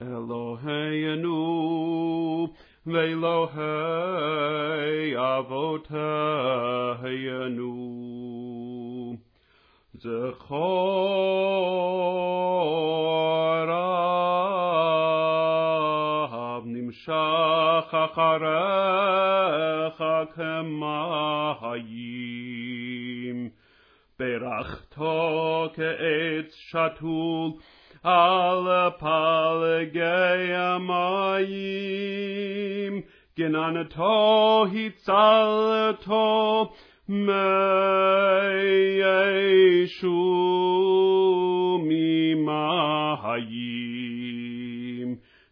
Eloheinu ואלוהי אבותינו זכור רב נמשך אחריך כמים ברכתו כעץ שתול על פלגי המים, גננתו הצלתו מי ישו ממים.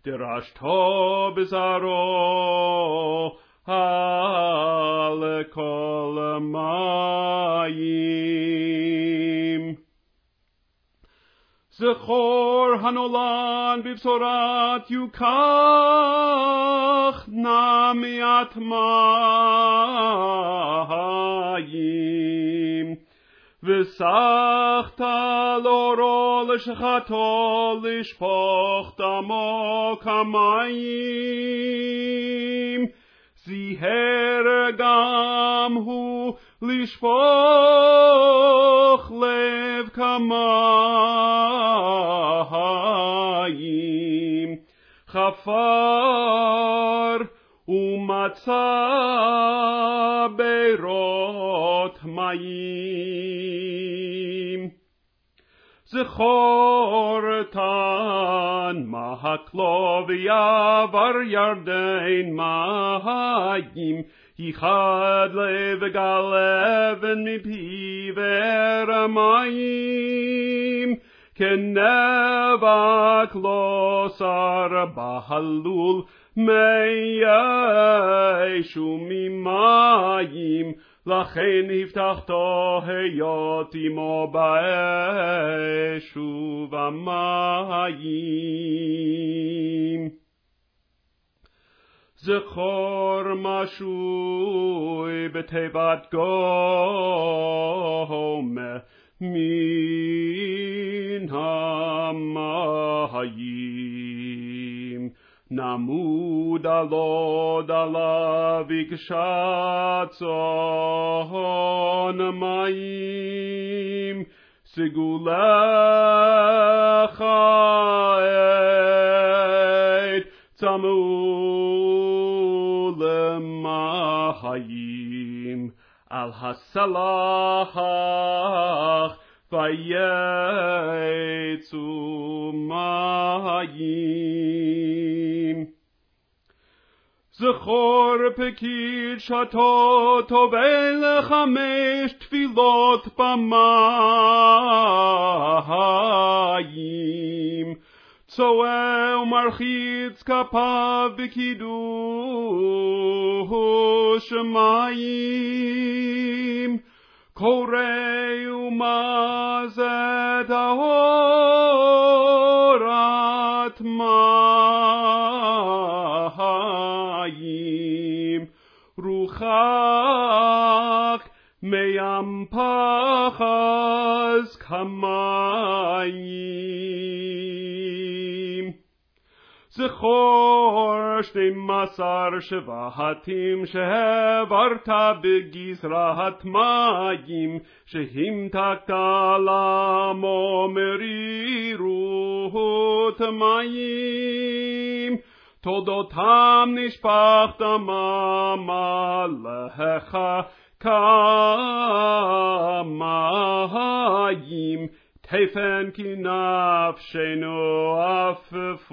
דרשתו בזרעו על כל המים. זכור הנולד בבשורת יוקח נע מעט מים. וסחת לאורו לשחתו לשפוך דמו כמים. זיהר גם הוא לשפוך לב כמים. חפר ומצא בירות מים. זכורתן מהקלו ויעבר ירדן מים, ייחד לב וגל אבן מפי ורמים, כנבק לא שר בהלול, מי ישו ממים, לכן הבטחתו היות עמו באש ובמים. זכור משוי בתיבת גום מן המים. נמוד עלו דלה וקשצון מים, Segula chayet tamu lemahayim al hasalach vayetzu mahayim. זכור פקיד שתו טובל חמש תפילות במים. צועה ומרחיץ כפיו בקידוש מים. קורא ומזה טהרת מים. רוחק מים פחז כמים. זכור שנים עשר שבטים שהעברת בגזרת מים, שהמתקת לעמו מרירות מים. תולדותם נשפך דמם עליך כמים. תפן כי נפשנו עפפו